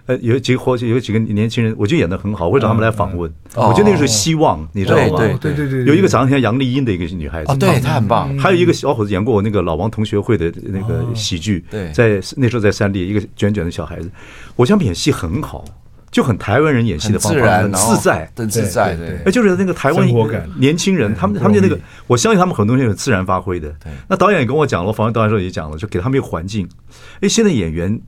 [SPEAKER 1] 呃，有几个或有几个年轻人，我觉得演的很好，会找他们来访问。我觉得那个是希望，你知道吗？
[SPEAKER 2] 对对对对，
[SPEAKER 1] 有一个长得像杨丽英的一个女孩子，
[SPEAKER 3] 对，她很棒。
[SPEAKER 1] 还有一个小伙子演过我那个老王同学会的那个喜剧，在那时候在三立，一个卷卷的小孩子，我想演戏很好，就很台湾人演戏的方法，很自在，
[SPEAKER 3] 很自在。对，
[SPEAKER 1] 哎，就是那个台湾年轻人，他们他们就那个，我相信他们很多东西是自然发挥的。那导演也跟我讲了，我访问导演的时候也讲了，就给他们一个环境。哎，现在演员。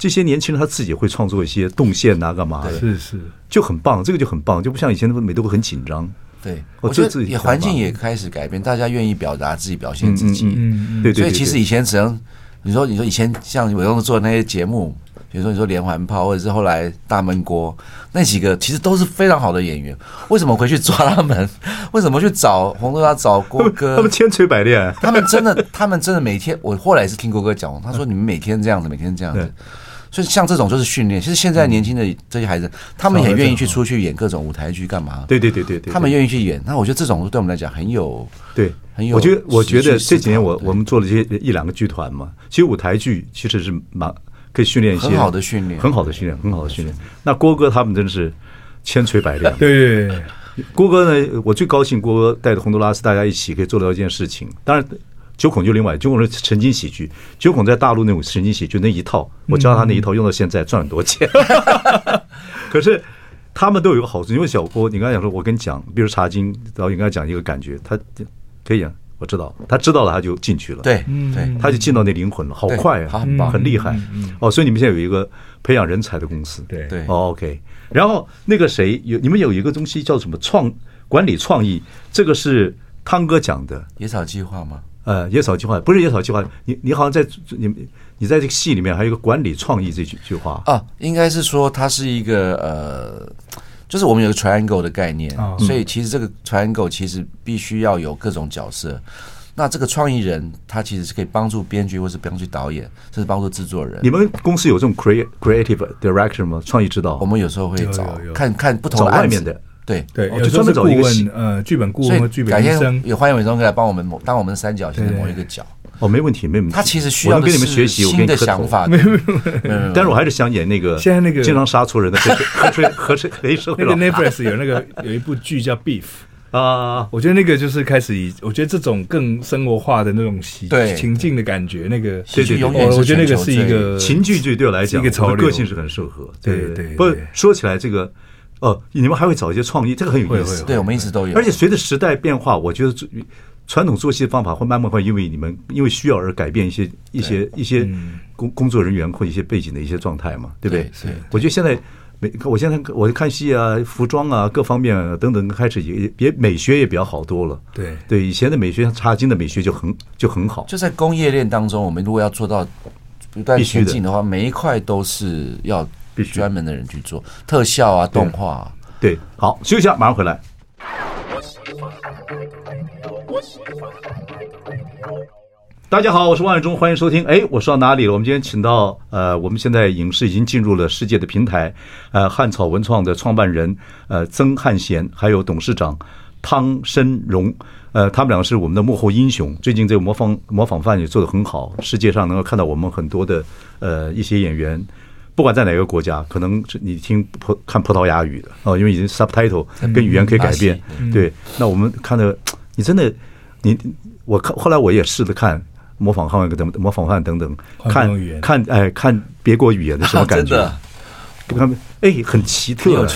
[SPEAKER 1] 这些年轻人他自己会创作一些动线啊，干嘛的？
[SPEAKER 2] 是是，就很棒，这个就很棒，就不像以前那么每都会很紧张。
[SPEAKER 3] 对，我觉得也环境也开始改变，大家愿意表达自己，表现自己。
[SPEAKER 1] 嗯嗯，对对。
[SPEAKER 3] 所以其实以前只能你说你说以前像伟东做的那些节目，比如说你说连环炮，或者是后来大闷锅那几个，其实都是非常好的演员。为什么回去抓他们？[LAUGHS] 为什么去找洪都拉找郭哥？
[SPEAKER 1] 他们千锤百炼，
[SPEAKER 3] 他们真的，他们真的每天。我后来是听郭哥讲，他说你们每天这样子，每天这样子。所以像这种就是训练。其实现在年轻的这些孩子，他们也愿意去出去演各种舞台剧，干嘛？
[SPEAKER 1] 对对对对对，
[SPEAKER 3] 他们愿意去演。那我觉得这种对我们来讲很有
[SPEAKER 1] 对，很有。我觉得我觉得这几年我我们做了这些一两个剧团嘛，其实舞台剧其实是蛮可以训练一些
[SPEAKER 3] 很好的训练，
[SPEAKER 1] 很好的训练，很好的训练。那郭哥他们真的是千锤百炼。
[SPEAKER 2] 对，
[SPEAKER 1] 郭哥呢，我最高兴，郭哥带着洪都拉斯大家一起可以做到一件事情。当然。九孔就另外，九孔是神经喜剧。九孔在大陆那种神经喜剧那一套，我教他那一套用到现在赚很多钱。[LAUGHS] 可是他们都有一个好处，因为小郭，你刚才讲说，我跟你讲，比如茶金导演刚才讲一个感觉，他可以啊，我知道，他知道了他就进去了，
[SPEAKER 3] 对对，
[SPEAKER 1] 他就进到那灵魂了，好快啊，很棒，很厉害。哦，所以你们现在有一个培养人才的公司，
[SPEAKER 2] 对对
[SPEAKER 1] ，OK。然后那个谁有你们有一个东西叫什么创管理创意，这个是汤哥讲的
[SPEAKER 3] 野草计划吗？
[SPEAKER 1] 呃，野草计划不是野草计划，你你好像在你你在这个戏里面还有一个管理创意这句句话
[SPEAKER 3] 啊，应该是说它是一个呃，就是我们有个 triangle 的概念，哦、所以其实这个 triangle 其实必须要有各种角色。那这个创意人他其实是可以帮助编剧或是帮助导演，甚至帮助制作人。
[SPEAKER 1] 你们公司有这种 creative creative director 吗？创意指导？
[SPEAKER 3] 我们有时候会找看看不同的案子。对
[SPEAKER 2] 对，有专门找顾问，呃，剧本顾问和剧本医生，
[SPEAKER 3] 也欢迎伟忠哥来帮我们当我们三角形的某一个角。
[SPEAKER 1] 哦，没问题，没问题。
[SPEAKER 3] 他其实需要跟你们学习新的想法，没有没有。[LAUGHS]
[SPEAKER 1] 但是我还是想演那个现在那个经常杀错人的黑社黑社黑社会。
[SPEAKER 2] 那个 Netflix 有那个有一部剧叫 Beef 啊，我觉得那个就是开始以我觉得这种更生活化的那种喜情境的感觉，那个
[SPEAKER 3] 对对，
[SPEAKER 2] 我觉得那个是一个
[SPEAKER 1] 情剧剧对我来讲，一个潮流，个性是很适合。对对，不说起来这个。哦，你们还会找一些创意，这个很有意思。
[SPEAKER 3] 对，我们一直都有。
[SPEAKER 1] 而且随着时代变化，我觉得传统做戏的方法会慢慢会因为你们因为需要而改变一些一些一些工工作人员或一些背景的一些状态嘛，对不对？
[SPEAKER 3] 是。
[SPEAKER 1] 我觉得现在每，我现在我看戏啊，服装啊，各方面啊等等，开始也也美学也比较好多了。
[SPEAKER 2] 对
[SPEAKER 1] 对，以前的美学，像茶金的美学就很就很好。
[SPEAKER 3] 就在工业链当中，我们如果要做到不断前进的话，每一块都是要。必须专门的人去做特效啊，动画啊。
[SPEAKER 1] 对，好，休息一下，马上回来。大家好，我是万忠，欢迎收听。哎，我说到哪里了？我们今天请到呃，我们现在影视已经进入了世界的平台，呃，汉草文创的创办人呃曾汉贤，还有董事长汤申荣，呃，他们两个是我们的幕后英雄。最近这个模仿模仿犯也做得很好，世界上能够看到我们很多的呃一些演员，不管在哪个国家，可能是你听葡看葡萄牙语的哦，因为已经 subtitle 跟语言可以改变。对，那我们看的你真的你我看后来我也试着看。模仿汉语等模仿汉等等，看看哎，看别国语言的 [LAUGHS] 什么感觉？给他们哎，[LAUGHS] 很奇特，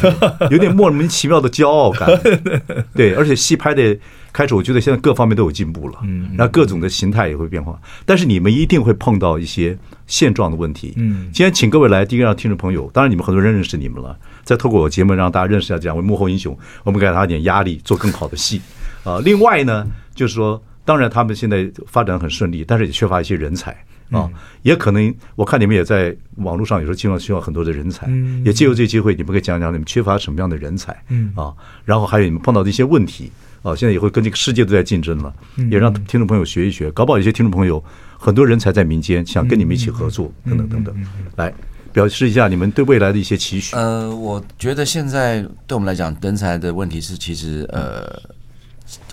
[SPEAKER 1] 有点莫名其妙的骄傲感。[LAUGHS] 对，而且戏拍的开始，我觉得现在各方面都有进步了。嗯，然后各种的形态也会变化。但是你们一定会碰到一些现状的问题。嗯，今天请各位来，第一个让听众朋友，当然你们很多人认识你们了。再透过我节目让大家认识一下这两位幕后英雄，我们给他一点压力，做更好的戏啊。另外呢，就是说。当然，他们现在发展很顺利，但是也缺乏一些人才啊。也可能我看你们也在网络上有时候经常需要很多的人才，嗯也借由这个机会，你们可以讲讲你们缺乏什么样的人才嗯啊？然后还有你们碰到的一些问题啊。现在也会跟这个世界都在竞争了，也让听众朋友学一学。搞不好有些听众朋友很多人才在民间，想跟你们一起合作，等等等等。来表示一下你们对未来的一些期许。
[SPEAKER 3] 呃，我觉得现在对我们来讲，人才的问题是其实呃。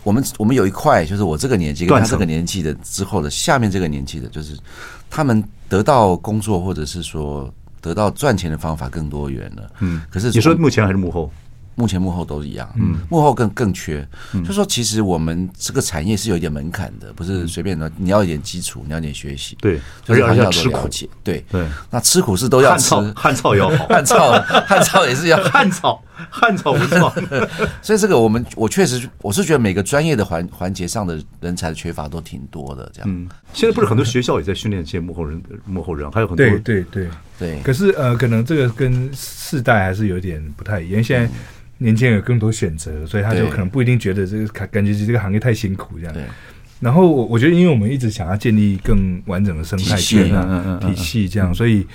[SPEAKER 3] 我们我们有一块，就是我这个年纪跟他这个年纪的之后的下面这个年纪的，就是他们得到工作或者是说得到赚钱的方法更多元了。嗯，可是
[SPEAKER 1] 你说目前还是幕后？
[SPEAKER 3] 目前幕后都一样，嗯，幕后更更缺。就说其实我们这个产业是有一点门槛的，不是随便的。你要一点基础，你要一点学习，
[SPEAKER 1] 对，
[SPEAKER 3] 就是要要了解，对。对。那吃苦是都要吃，
[SPEAKER 1] 汉草也要好，[LAUGHS]
[SPEAKER 3] 汉草汉草也是要
[SPEAKER 1] 汉草 [LAUGHS] 汉草不错。[LAUGHS]
[SPEAKER 3] 所以这个我们我确实我是觉得每个专业的环环节上的人才的缺乏都挺多的。这样，
[SPEAKER 1] 嗯，现在不是很多学校也在训练这些幕后人幕后人，还有很多
[SPEAKER 2] 对对对对。可是呃，可能这个跟世代还是有点不太一样。现在。年轻人有更多选择，所以他就可能不一定觉得这个感感觉这个行业太辛苦这样。然后我我觉得，因为我们一直想要建立更完整的生态圈啊体系这样，所以。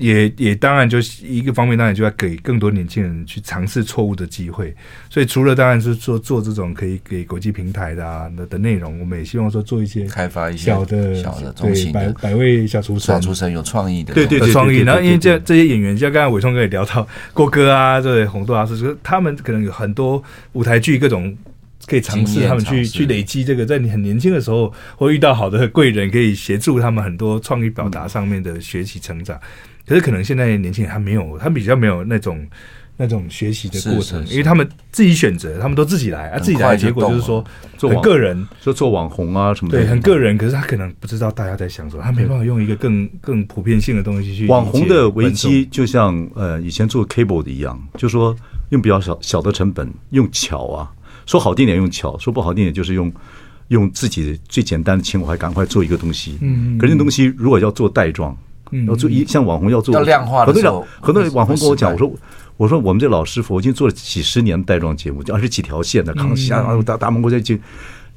[SPEAKER 2] 也也当然就是一个方面，当然就要给更多年轻人去尝试错误的机会。所以除了当然是做做这种可以给国际平台的啊的的内容，我们也希望说做一些
[SPEAKER 3] 开发一些
[SPEAKER 2] 小的
[SPEAKER 3] 小的
[SPEAKER 2] 对百百位小厨神，
[SPEAKER 3] 小厨神有创意的，
[SPEAKER 2] 对对创意。然后因为这这些演员，像刚才伟聪哥也聊到郭哥啊，对洪都拉斯，就是他们可能有很多舞台剧各种可以尝试，他们去去累积这个，在你很年轻的时候会遇到好的贵人，可以协助他们很多创意表达上面的学习成长。可是可能现在年轻人他没有，他比较没有那种那种学习的过程，因为他们自己选择，他们都自己来啊，自己来的结果就是说做个人，
[SPEAKER 1] 就做网红啊什么的，
[SPEAKER 2] 对，很个人。可是他可能不知道大家在想什么，他没办法用一个更更普遍性的东西去。
[SPEAKER 1] 网红的危机就像呃以前做 cable 的一样，就说用比较小小的成本，用巧啊，说好听点用巧，说不好听点就是用用自己最简单的情怀赶快做一个东西。嗯，可是那东西如果要做袋状。要做一像网红要做
[SPEAKER 3] 要量化的时候，
[SPEAKER 1] 很多网红跟我讲，我说我说我们这老师傅，我已经做了几十年带状节目，就二十几条线的康熙啊，然后大大蒙古在经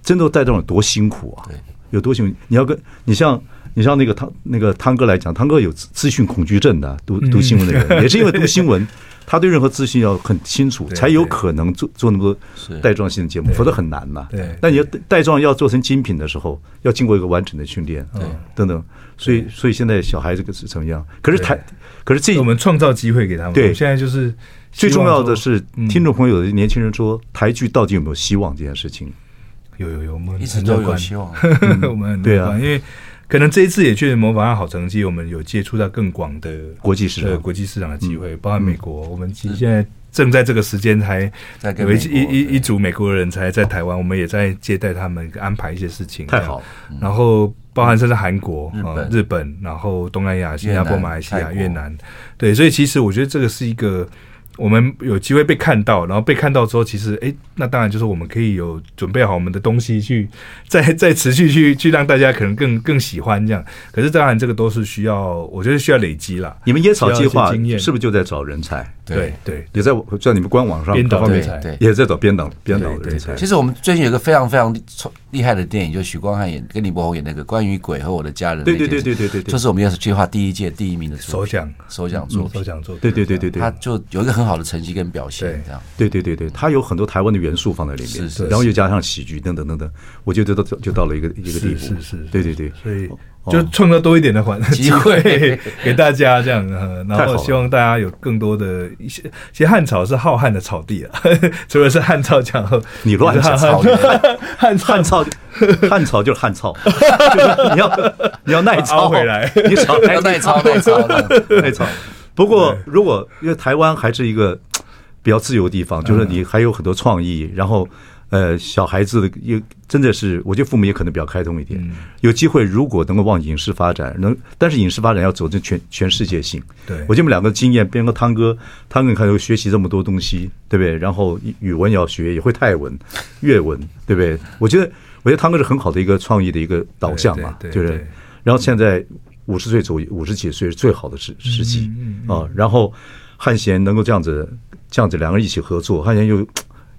[SPEAKER 1] 真的带状有多辛苦啊，有多辛苦。你要跟你像你像那个汤那个汤哥来讲，汤哥有资讯恐惧症的，读读新闻的人，[LAUGHS] 也是因为读新闻，他对任何资讯要很清楚，才有可能做做那么多带状性的节目，否则很难呐。对，那你要带状要做成精品的时候，要经过一个完整的训练，对，等等。所以，所以现在小孩这个是怎么样？可是台，可是这
[SPEAKER 2] 我们创造机会给他们。
[SPEAKER 1] 对，
[SPEAKER 2] 现在就是
[SPEAKER 1] 最重要的是，听众朋友的年轻人说，台剧到底有没有希望？这件事情，
[SPEAKER 2] 有有有，我们
[SPEAKER 3] 一直都有希望。[LAUGHS]
[SPEAKER 2] 我们对啊，因为可能这一次也确实模仿好成绩，我们有接触到更广的
[SPEAKER 1] 国际市场、
[SPEAKER 2] 国际市场的机会，包括美国。我们其实现在正在这个时间还有一一一组美国人才在台湾，我们也在接待他们，安排一些事情。
[SPEAKER 1] 太好，
[SPEAKER 2] 然后。包含甚至韩国啊、日本，然后东南亚、新加坡、马来西亚、越南，对，所以其实我觉得这个是一个我们有机会被看到，然后被看到之后，其实哎，那当然就是我们可以有准备好我们的东西去再 [LAUGHS] 再持续去去让大家可能更更喜欢这样。可是当然这个都是需要，我觉得需要累积啦。
[SPEAKER 1] 你们野草计划是不是就在找人才？
[SPEAKER 2] 对。对，
[SPEAKER 1] 也在在你们官网上
[SPEAKER 2] 编导
[SPEAKER 1] 各方面
[SPEAKER 3] 对对。
[SPEAKER 1] 也在找编导编导
[SPEAKER 2] 对
[SPEAKER 1] 人才。
[SPEAKER 3] 其实我们最近有一个非常非常厉害的电影，就是许光汉演跟李伯宏演那个关于鬼和我的家人。
[SPEAKER 1] 对对对对对对对，
[SPEAKER 3] 就是我们要是计划第一届第一名的
[SPEAKER 2] 首奖
[SPEAKER 3] 首奖作
[SPEAKER 2] 首奖作，
[SPEAKER 1] 对对对对对，
[SPEAKER 3] 他就有一个很好的成绩跟表现，这样。
[SPEAKER 1] 对对对对，他有很多台湾的元素放在里面，
[SPEAKER 3] 是是，
[SPEAKER 1] 然后又加上喜剧等等等等，我觉得都就到了一个一个地步。
[SPEAKER 2] 是是，
[SPEAKER 1] 对对对，
[SPEAKER 2] 所以。就创造多一点的环 [LAUGHS] 机会。[LAUGHS] 给大家，这样，然后希望大家有更多的一些。其实汉朝是浩瀚的草地啊，[LAUGHS] 除了是汉草讲，
[SPEAKER 1] 你乱讲，汉汉草汉朝。就是汉草，你要你要耐操。
[SPEAKER 2] 回来，
[SPEAKER 1] 你少
[SPEAKER 3] 耐耐操耐操。
[SPEAKER 1] 耐操。不过如果因为台湾还是一个比较自由的地方，就是你还有很多创意，然后。呃，小孩子的也真的是，我觉得父母也可能比较开通一点。有机会，如果能够往影视发展，能，但是影视发展要走进全全世界性。
[SPEAKER 2] 对，
[SPEAKER 1] 我觉得我们两个经验，边个汤哥，汤哥你看又学习这么多东西，对不对？然后语文也要学，也会泰文、粤文，对不对？我觉得，我觉得汤哥是很好的一个创意的一个导向嘛，就是。然后现在五十岁左右，五十几岁是最好的时时期啊。然后汉贤能够这样子，这样子两个人一起合作，汉贤又。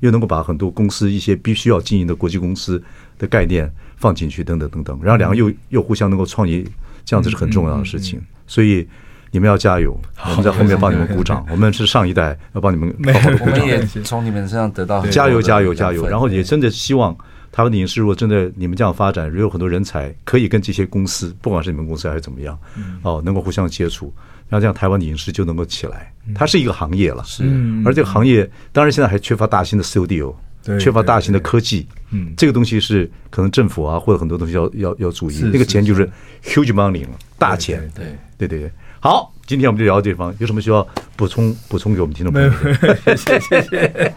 [SPEAKER 1] 又能够把很多公司一些必须要经营的国际公司的概念放进去，等等等等，然后两个又又互相能够创业，这样子是很重要的事情。所以你们要加油，我们在后面帮你们鼓掌。我们是上一代要帮你们 [LAUGHS] 好好的鼓掌。
[SPEAKER 3] 我们也从你们身上得到
[SPEAKER 1] 加油加油加油。然后也真的希望台湾的影视如果真的你们这样发展如，有很多人才可以跟这些公司，不管是你们公司还是怎么样，哦，能够互相接触。然后这样，台湾的影视就能够起来。它是一个行业了，
[SPEAKER 3] 是。
[SPEAKER 1] 而这个行业当然现在还缺乏大型的 studio，缺乏大型的科技。嗯，这个东西是可能政府啊或者很多东西要要要注意。那个钱就是 huge money 了，大钱。
[SPEAKER 3] 对
[SPEAKER 1] 对对对。好，今天我们就聊到这地方，有什么需要补充补充给我们听众朋友？[LAUGHS] 谢谢谢谢，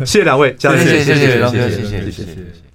[SPEAKER 1] 谢谢两位，谢谢谢谢谢谢谢谢谢谢谢。